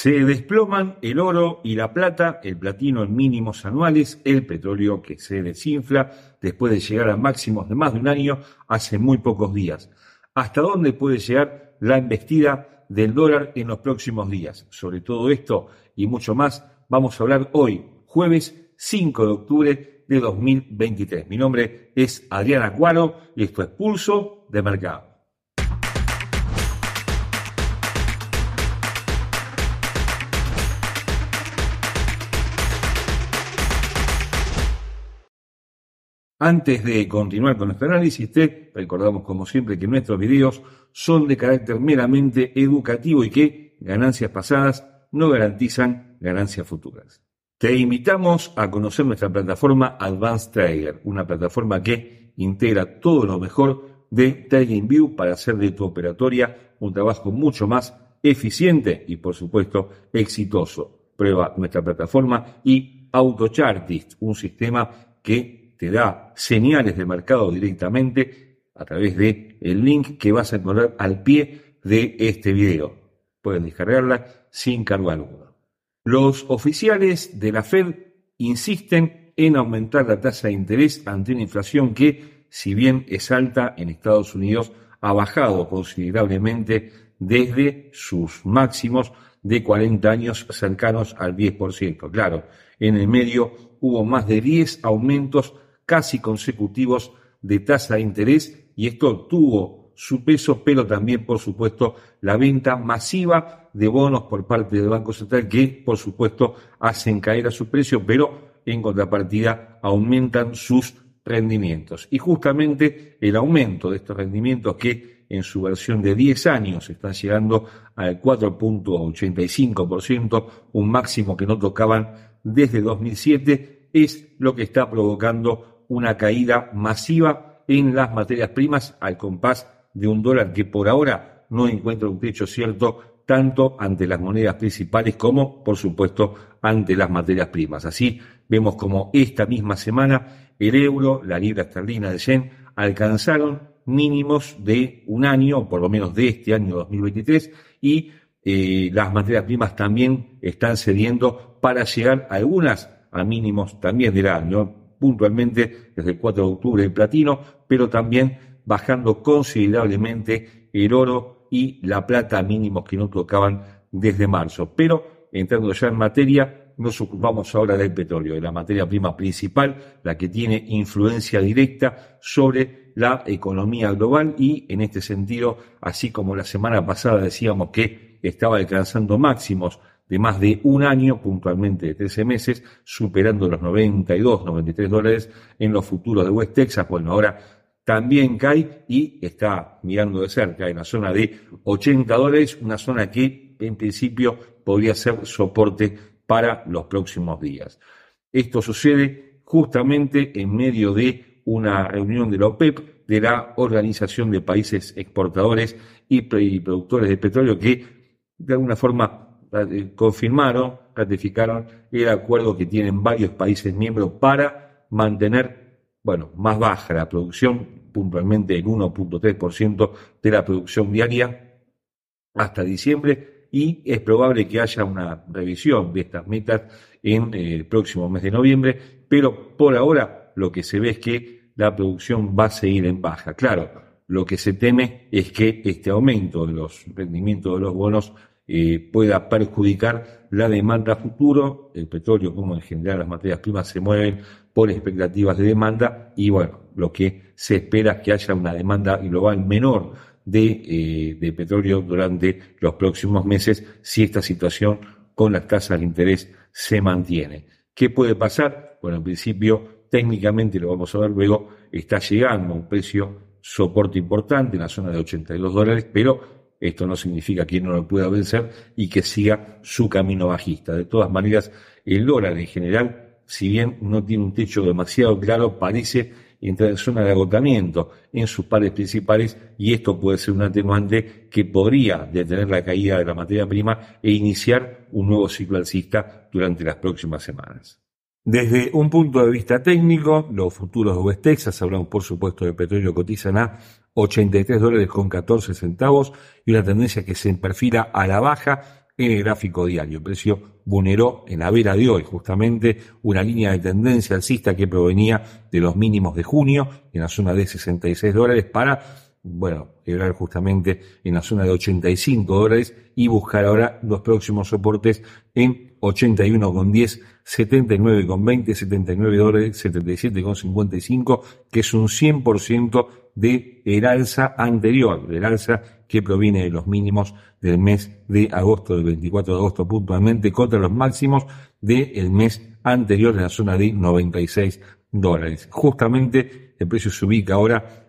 Se desploman el oro y la plata, el platino en mínimos anuales, el petróleo que se desinfla después de llegar a máximos de más de un año hace muy pocos días. ¿Hasta dónde puede llegar la embestida del dólar en los próximos días? Sobre todo esto y mucho más vamos a hablar hoy, jueves 5 de octubre de 2023. Mi nombre es Adriana Cuaro y esto es Pulso de Mercado. Antes de continuar con nuestro análisis, te recordamos como siempre que nuestros videos son de carácter meramente educativo y que ganancias pasadas no garantizan ganancias futuras. Te invitamos a conocer nuestra plataforma Advanced Trader, una plataforma que integra todo lo mejor de TradingView para hacer de tu operatoria un trabajo mucho más eficiente y por supuesto exitoso. Prueba nuestra plataforma y AutoChartist, un sistema que te da señales de mercado directamente a través de el link que vas a encontrar al pie de este video. Puedes descargarla sin cargo alguno. Los oficiales de la Fed insisten en aumentar la tasa de interés ante una inflación que, si bien es alta en Estados Unidos, ha bajado considerablemente desde sus máximos de 40 años cercanos al 10%. Claro, en el medio hubo más de 10 aumentos casi consecutivos de tasa de interés y esto tuvo su peso, pero también, por supuesto, la venta masiva de bonos por parte del Banco Central que, por supuesto, hacen caer a su precio, pero en contrapartida aumentan sus rendimientos. Y justamente el aumento de estos rendimientos que en su versión de 10 años están llegando al 4.85%, un máximo que no tocaban desde 2007, es lo que está provocando una caída masiva en las materias primas al compás de un dólar que por ahora no encuentra un techo cierto tanto ante las monedas principales como, por supuesto, ante las materias primas. Así vemos como esta misma semana el euro, la libra esterlina de yen alcanzaron mínimos de un año, por lo menos de este año 2023, y eh, las materias primas también están cediendo para llegar algunas a mínimos también del año puntualmente desde el 4 de octubre el platino, pero también bajando considerablemente el oro y la plata mínimos que no tocaban desde marzo. Pero entrando ya en materia, nos ocupamos ahora del petróleo, de la materia prima principal, la que tiene influencia directa sobre la economía global y en este sentido, así como la semana pasada decíamos que estaba alcanzando máximos de más de un año, puntualmente de 13 meses, superando los 92, 93 dólares en los futuros de West Texas. Bueno, ahora también cae y está mirando de cerca en la zona de 80 dólares, una zona que en principio podría ser soporte para los próximos días. Esto sucede justamente en medio de una reunión de la OPEP, de la Organización de Países Exportadores y Productores de Petróleo, que de alguna forma confirmaron, ratificaron el acuerdo que tienen varios países miembros para mantener, bueno, más baja la producción, puntualmente el 1.3% de la producción diaria hasta diciembre y es probable que haya una revisión de estas metas en eh, el próximo mes de noviembre, pero por ahora lo que se ve es que la producción va a seguir en baja. Claro, lo que se teme es que este aumento de los rendimientos de los bonos eh, pueda perjudicar la demanda futuro. El petróleo, como en general las materias primas, se mueven por expectativas de demanda y bueno, lo que se espera es que haya una demanda global menor de, eh, de petróleo durante los próximos meses si esta situación con las tasas de interés se mantiene. ¿Qué puede pasar? Bueno, en principio, técnicamente, lo vamos a ver luego, está llegando a un precio soporte importante en la zona de 82 dólares, pero esto no significa que no lo pueda vencer y que siga su camino bajista. De todas maneras, el dólar en general, si bien no tiene un techo demasiado claro, parece entrar en zona de agotamiento en sus pares principales y esto puede ser un atenuante que podría detener la caída de la materia prima e iniciar un nuevo ciclo alcista durante las próximas semanas. Desde un punto de vista técnico, los futuros de West Texas, hablamos por supuesto de petróleo, cotizan a 83 dólares con 14 centavos y una tendencia que se perfila a la baja en el gráfico diario. El precio vulneró en la vela de hoy justamente una línea de tendencia alcista que provenía de los mínimos de junio en la zona de 66 dólares para bueno, quebrar justamente en la zona de 85 dólares y buscar ahora los próximos soportes en 81,10, 79,20, 79 dólares, 77,55, que es un 100% de el alza anterior, del alza que proviene de los mínimos del mes de agosto, del 24 de agosto puntualmente, contra los máximos del mes anterior en la zona de 96 dólares. Justamente el precio se ubica ahora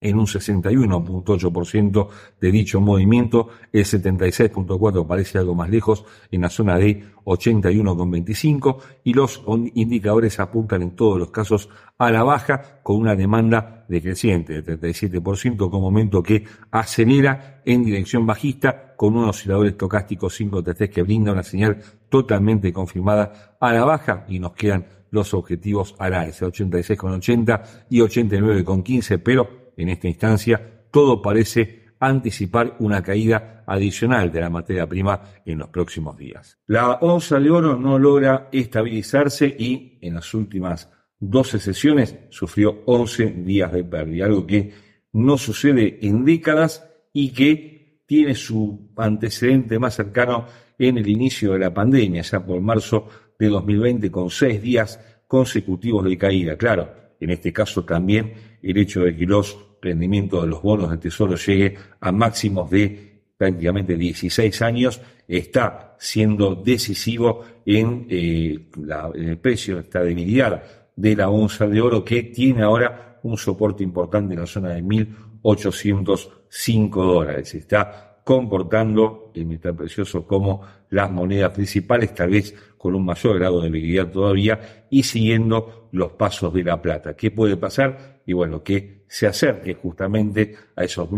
en un 61.8% de dicho movimiento, el 76.4% parece algo más lejos en la zona de 81.25 y los indicadores apuntan en todos los casos a la baja con una demanda decreciente de 37% con momento que acelera en dirección bajista con un oscilador estocástico 533 que brinda una señal totalmente confirmada a la baja y nos quedan los objetivos a la S 86,80 y 89,15 pero en esta instancia, todo parece anticipar una caída adicional de la materia prima en los próximos días. La onza de oro no logra estabilizarse y en las últimas 12 sesiones sufrió 11 días de pérdida, algo que no sucede en décadas y que tiene su antecedente más cercano en el inicio de la pandemia, ya por marzo de 2020, con seis días consecutivos de caída. Claro, en este caso también el hecho de que los rendimiento de los bonos del Tesoro llegue a máximos de prácticamente 16 años, está siendo decisivo en, eh, el precio, esta debilidad de la onza de oro que tiene ahora un soporte importante en la zona de 1.805 dólares. Está comportando el metal precioso como las monedas principales, tal vez con un mayor grado de liquidez todavía y siguiendo los pasos de la plata. ¿Qué puede pasar? Y bueno, que se acerque justamente a esos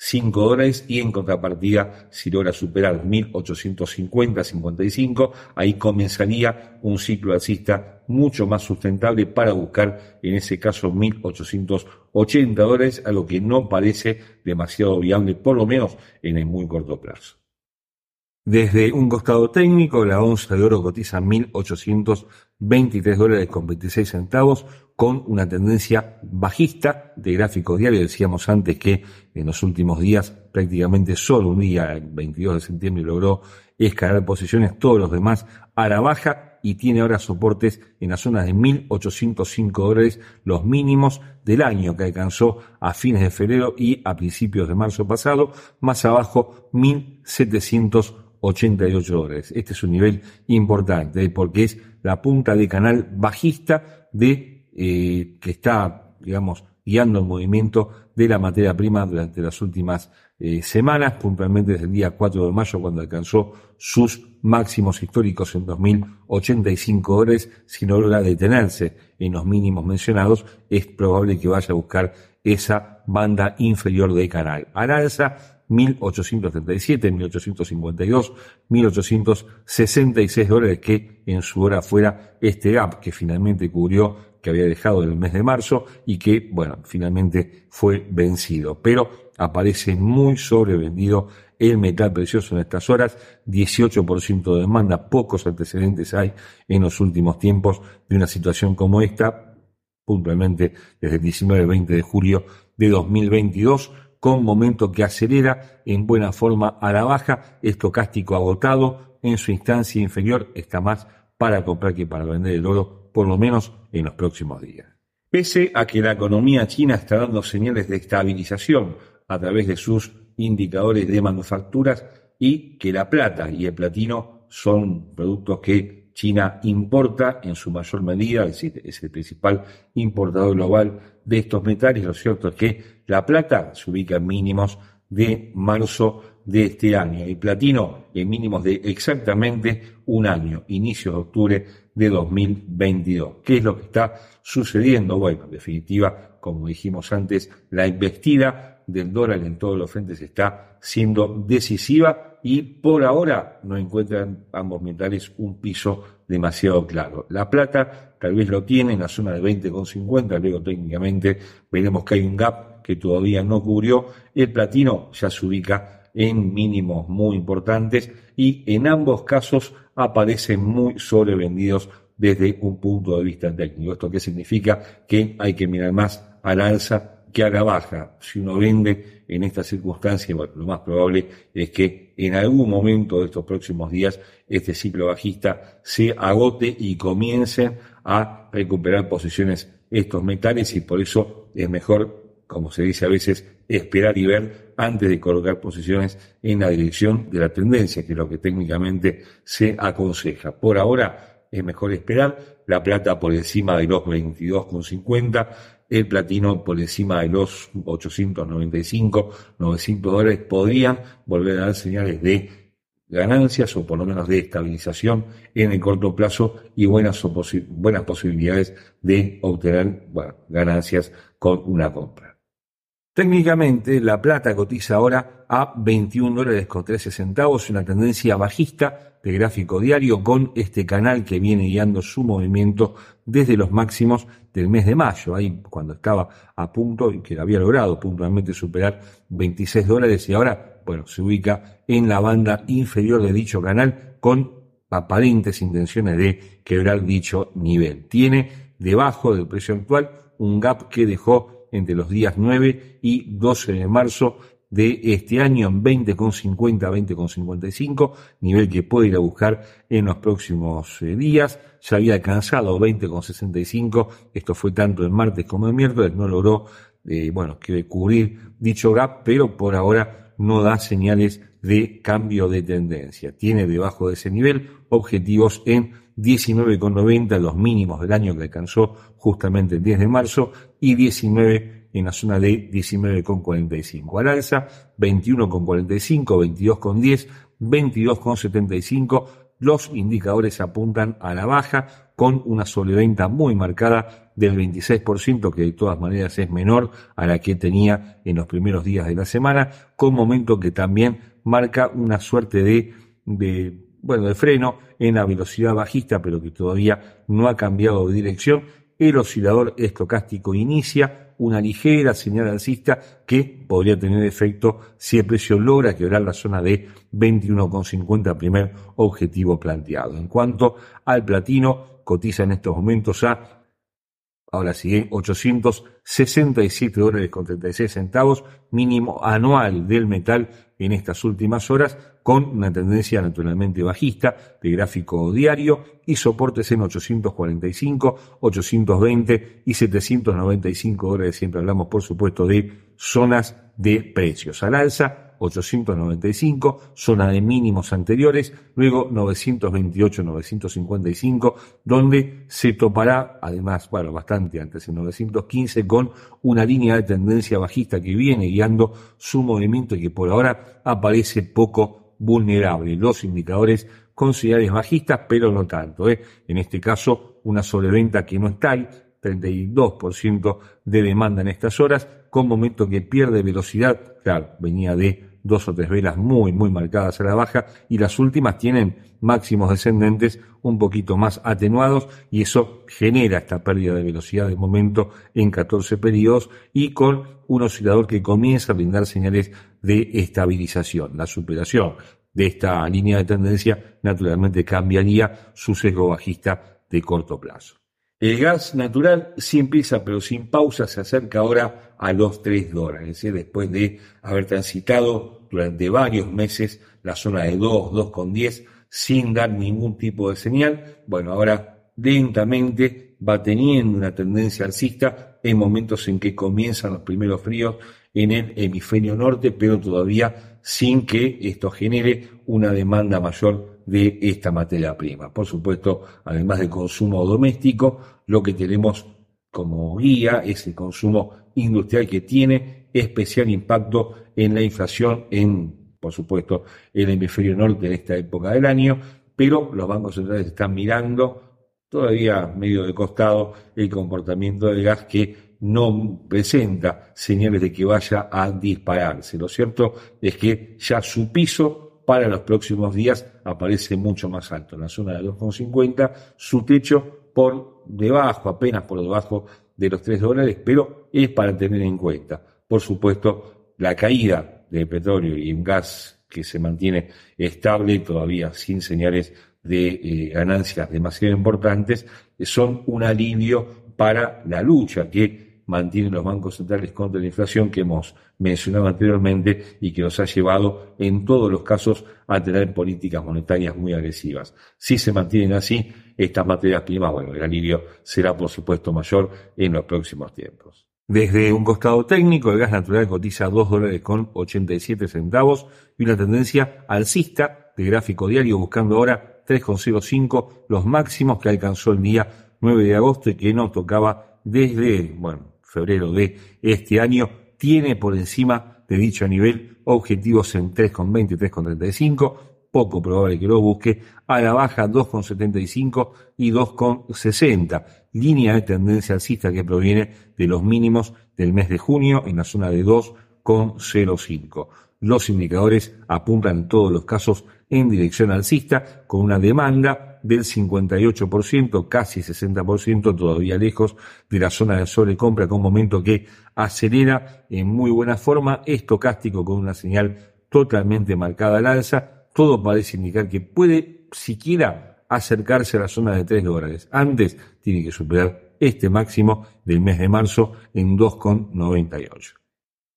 1.805 dólares y en contrapartida, si logra superar 1.850-55, ahí comenzaría un ciclo alcista mucho más sustentable para buscar, en ese caso, 1.880 dólares, a lo que no parece demasiado viable, por lo menos en el muy corto plazo. Desde un costado técnico, la onza de oro cotiza 1.823 dólares con 26 centavos, con una tendencia bajista de gráfico diario. Decíamos antes que en los últimos días, prácticamente solo un día, el 22 de septiembre, logró escalar posiciones, todos los demás a la baja y tiene ahora soportes en la zona de 1.805 dólares, los mínimos del año que alcanzó a fines de febrero y a principios de marzo pasado, más abajo 1.700 88 dólares. Este es un nivel importante porque es la punta de canal bajista de eh, que está, digamos, guiando el movimiento de la materia prima durante las últimas eh, semanas, puntualmente desde el día 4 de mayo cuando alcanzó sus máximos históricos en 2085 dólares. Si no logra detenerse en los mínimos mencionados, es probable que vaya a buscar esa banda inferior de canal. Al alza, 1837, 1852, 1866 dólares que en su hora fuera este gap que finalmente cubrió, que había dejado en el mes de marzo y que, bueno, finalmente fue vencido. Pero aparece muy sobrevendido el metal precioso en estas horas, 18% de demanda, pocos antecedentes hay en los últimos tiempos de una situación como esta, puntualmente desde el 19-20 de julio de 2022 con momento que acelera en buena forma a la baja, estocástico agotado, en su instancia inferior está más para comprar que para vender el oro, por lo menos en los próximos días. Pese a que la economía china está dando señales de estabilización a través de sus indicadores de manufacturas y que la plata y el platino son productos que China importa en su mayor medida, es decir, es el principal importador global de estos metales. Lo cierto es que la plata se ubica en mínimos de marzo de este año, el platino en mínimos de exactamente un año, inicio de octubre de 2022. ¿Qué es lo que está sucediendo? Bueno, en definitiva, como dijimos antes, la investida del dólar en todos los frentes está siendo decisiva y por ahora no encuentran ambos metales un piso demasiado claro. La plata tal vez lo tiene en la zona de 20,50, luego técnicamente veremos que hay un gap que todavía no cubrió. El platino ya se ubica en mínimos muy importantes y en ambos casos aparecen muy sobrevendidos desde un punto de vista técnico. ¿Esto qué significa? Que hay que mirar más a la alza que a la baja. Si uno vende en esta circunstancia, lo más probable es que en algún momento de estos próximos días este ciclo bajista se agote y comience a recuperar posiciones estos metales y por eso es mejor, como se dice a veces, esperar y ver antes de colocar posiciones en la dirección de la tendencia, que es lo que técnicamente se aconseja. Por ahora es mejor esperar, la plata por encima de los 22,50, el platino por encima de los 895, 900 dólares podrían volver a dar señales de ganancias o por lo menos de estabilización en el corto plazo y buenas, buenas posibilidades de obtener ganancias con una compra. Técnicamente, la plata cotiza ahora a 21 dólares con 13 centavos, una tendencia bajista de gráfico diario con este canal que viene guiando su movimiento desde los máximos del mes de mayo, ahí cuando estaba a punto y que había logrado puntualmente superar 26 dólares y ahora bueno, se ubica en la banda inferior de dicho canal con aparentes intenciones de quebrar dicho nivel. Tiene debajo del precio actual un gap que dejó entre los días 9 y 12 de marzo de este año en 20,50 20,55, nivel que puede ir a buscar en los próximos eh, días. Ya había alcanzado 20,65, esto fue tanto el martes como el miércoles, no logró, eh, bueno, cubrir dicho gap, pero por ahora no da señales de cambio de tendencia. Tiene debajo de ese nivel objetivos en 19,90, los mínimos del año que alcanzó justamente el 10 de marzo, y 19 en la zona de 19,45. Al alza, 21,45, 22,10, 22,75. Los indicadores apuntan a la baja con una sobreventa muy marcada del 26%, que de todas maneras es menor a la que tenía en los primeros días de la semana, con momento que también marca una suerte de, de bueno, de freno en la velocidad bajista, pero que todavía no ha cambiado de dirección. El oscilador estocástico inicia una ligera señal alcista que podría tener efecto si el precio logra quebrar la zona de 21,50 primer objetivo planteado. En cuanto al platino, cotiza en estos momentos a Ahora sigue 867 dólares con 36 centavos, mínimo anual del metal en estas últimas horas, con una tendencia naturalmente bajista de gráfico diario y soportes en 845, 820 y 795 dólares. Siempre hablamos, por supuesto, de zonas de precios al alza 895, zona de mínimos anteriores, luego 928, 955, donde se topará, además, bueno, bastante antes, en 915, con una línea de tendencia bajista que viene guiando su movimiento y que por ahora aparece poco vulnerable. Los indicadores con señales bajistas, pero no tanto. ¿eh? En este caso, una sobreventa que no está ahí, 32% de demanda en estas horas, con momento que pierde velocidad, claro, venía de dos o tres velas muy, muy marcadas a la baja y las últimas tienen máximos descendentes un poquito más atenuados y eso genera esta pérdida de velocidad de momento en 14 periodos y con un oscilador que comienza a brindar señales de estabilización. La superación de esta línea de tendencia naturalmente cambiaría su sesgo bajista de corto plazo. El gas natural sí empieza, pero sin pausa, se acerca ahora a los 3 dólares, ¿eh? después de haber transitado durante varios meses la zona de 2, 2,10, sin dar ningún tipo de señal. Bueno, ahora lentamente va teniendo una tendencia alcista en momentos en que comienzan los primeros fríos en el hemisferio norte, pero todavía sin que esto genere una demanda mayor de esta materia prima. Por supuesto, además del consumo doméstico, lo que tenemos como guía es el consumo industrial que tiene especial impacto en la inflación en, por supuesto, el hemisferio norte en esta época del año, pero los bancos centrales están mirando todavía medio de costado el comportamiento del gas que no presenta señales de que vaya a dispararse. Lo cierto es que ya su piso para los próximos días aparece mucho más alto, en la zona de 2,50, su techo por debajo, apenas por debajo de los 3 dólares, pero es para tener en cuenta. Por supuesto, la caída de petróleo y un gas que se mantiene estable, todavía sin señales de eh, ganancias demasiado importantes, son un alivio para la lucha que mantienen los bancos centrales contra la inflación que hemos mencionado anteriormente y que nos ha llevado en todos los casos a tener políticas monetarias muy agresivas. Si se mantienen así, estas materias primas, bueno, el alivio será por supuesto mayor en los próximos tiempos. Desde un costado técnico, el gas natural cotiza 2 dólares con 87 centavos y una tendencia alcista de gráfico diario buscando ahora 3,05 los máximos que alcanzó el día 9 de agosto y que no tocaba desde, bueno, febrero de este año. Tiene por encima de dicho nivel objetivos en 3,20 y 3,35 poco probable que lo busque, a la baja 2,75 y 2,60, línea de tendencia alcista que proviene de los mínimos del mes de junio en la zona de 2,05. Los indicadores apuntan en todos los casos en dirección alcista, con una demanda del 58%, casi 60%, todavía lejos de la zona de sobrecompra, con un momento que acelera en muy buena forma, estocástico con una señal totalmente marcada al alza, todo parece indicar que puede siquiera acercarse a la zona de 3 dólares. Antes tiene que superar este máximo del mes de marzo en 2,98.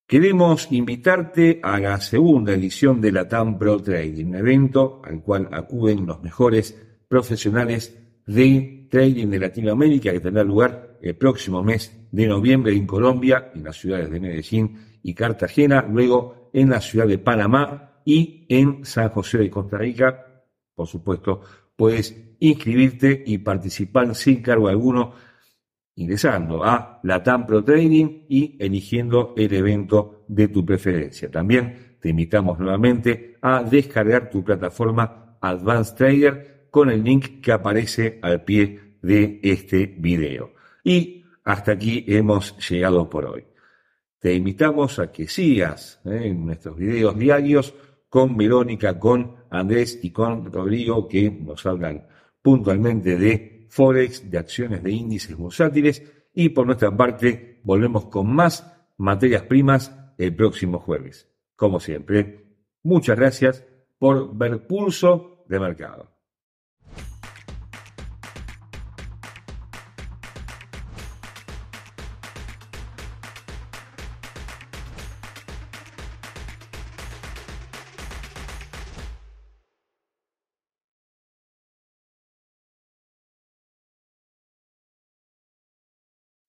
Queremos invitarte a la segunda edición de la TAM Pro Trading, un evento al cual acuden los mejores profesionales de trading de Latinoamérica que tendrá lugar el próximo mes de noviembre en Colombia, en las ciudades de Medellín y Cartagena, luego en la ciudad de Panamá y en San José de Costa Rica, por supuesto, puedes inscribirte y participar sin cargo alguno ingresando a Latam Pro Trading y eligiendo el evento de tu preferencia. También te invitamos nuevamente a descargar tu plataforma Advanced Trader con el link que aparece al pie de este video. Y hasta aquí hemos llegado por hoy. Te invitamos a que sigas ¿eh? en nuestros videos diarios con Verónica, con Andrés y con Rodrigo, que nos hablan puntualmente de Forex, de acciones de índices bursátiles, y por nuestra parte volvemos con más materias primas el próximo jueves. Como siempre, muchas gracias por ver pulso de mercado.